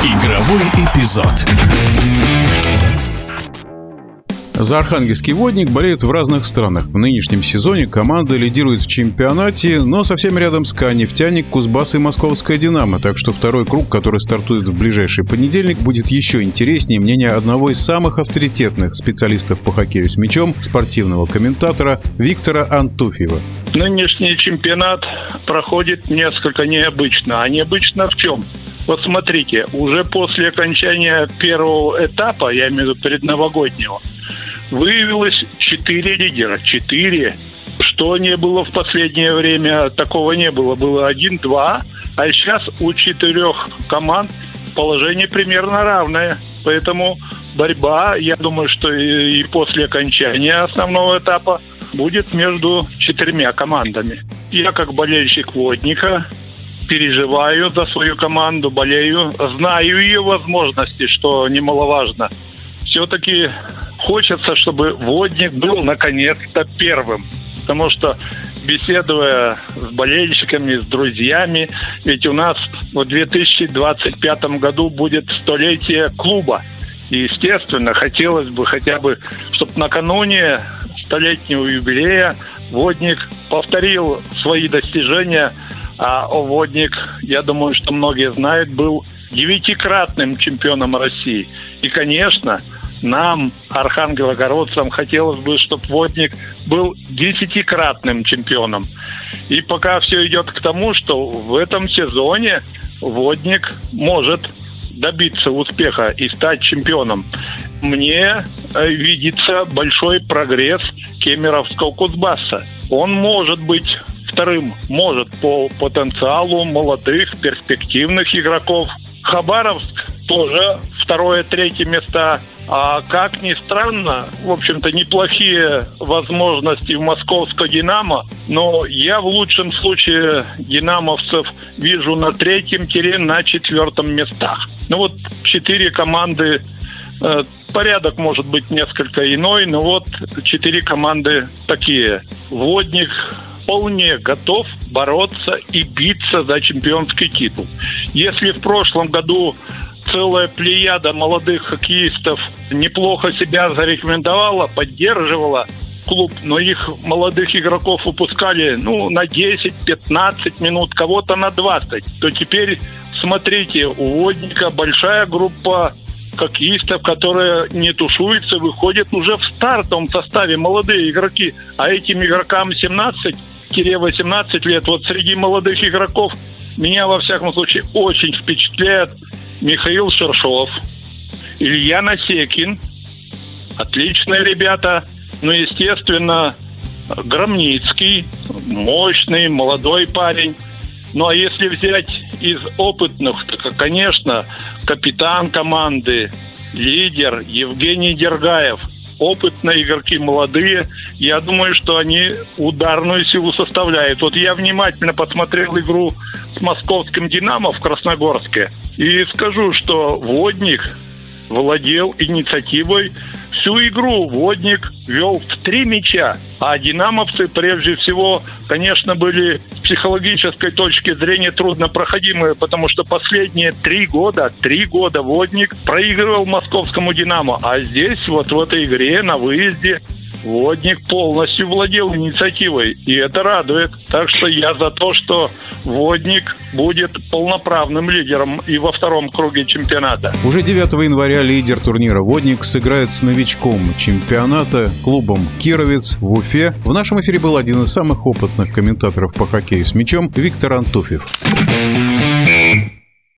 Игровой эпизод. За архангельский водник болеют в разных странах. В нынешнем сезоне команда лидирует в чемпионате, но совсем рядом СКА, нефтяник, Кузбасс и Московская «Динамо». Так что второй круг, который стартует в ближайший понедельник, будет еще интереснее мнение одного из самых авторитетных специалистов по хоккею с мячом, спортивного комментатора Виктора Антуфьева. Нынешний чемпионат проходит несколько необычно. А необычно в чем? Вот смотрите, уже после окончания первого этапа, я имею в виду предновогоднего, выявилось четыре лидера. Четыре. Что не было в последнее время, такого не было. Было один-два, а сейчас у четырех команд положение примерно равное. Поэтому борьба, я думаю, что и после окончания основного этапа будет между четырьмя командами. Я как болельщик водника переживаю за свою команду, болею, знаю ее возможности, что немаловажно. Все-таки хочется, чтобы водник был наконец-то первым. Потому что беседуя с болельщиками, с друзьями, ведь у нас в 2025 году будет столетие клуба. И, естественно, хотелось бы хотя бы, чтобы накануне столетнего юбилея Водник повторил свои достижения – а Водник, я думаю, что многие знают, был девятикратным чемпионом России. И, конечно, нам, архангелогородцам, хотелось бы, чтобы Водник был десятикратным чемпионом. И пока все идет к тому, что в этом сезоне Водник может добиться успеха и стать чемпионом. Мне э, видится большой прогресс Кемеровского Кузбасса. Он может быть вторым может по потенциалу молодых, перспективных игроков. Хабаровск тоже второе, третье места. А как ни странно, в общем-то, неплохие возможности в московского «Динамо», но я в лучшем случае «Динамовцев» вижу на третьем-на на четвертом местах. Ну вот четыре команды э, Порядок может быть несколько иной, но вот четыре команды такие. Водник, вполне готов бороться и биться за чемпионский титул. Если в прошлом году целая плеяда молодых хоккеистов неплохо себя зарекомендовала, поддерживала клуб, но их молодых игроков выпускали ну, на 10-15 минут, кого-то на 20, то теперь, смотрите, у Водника большая группа хоккеистов, которые не тушуются, выходят уже в стартовом составе молодые игроки, а этим игрокам 17 18 лет. Вот среди молодых игроков меня, во всяком случае, очень впечатляет Михаил Шершов, Илья Насекин. Отличные ребята. Ну, естественно, Громницкий, мощный, молодой парень. Ну, а если взять из опытных, то, конечно, капитан команды, лидер Евгений Дергаев – опытные игроки, молодые. Я думаю, что они ударную силу составляют. Вот я внимательно посмотрел игру с московским «Динамо» в Красногорске. И скажу, что Водник владел инициативой всю игру Водник вел в три мяча, а динамовцы прежде всего, конечно, были с психологической точки зрения труднопроходимые, потому что последние три года, три года Водник проигрывал московскому Динамо, а здесь вот в этой игре на выезде Водник полностью владел инициативой, и это радует. Так что я за то, что Водник будет полноправным лидером и во втором круге чемпионата. Уже 9 января лидер турнира «Водник» сыграет с новичком чемпионата клубом «Кировец» в Уфе. В нашем эфире был один из самых опытных комментаторов по хоккею с мячом Виктор Антуфьев.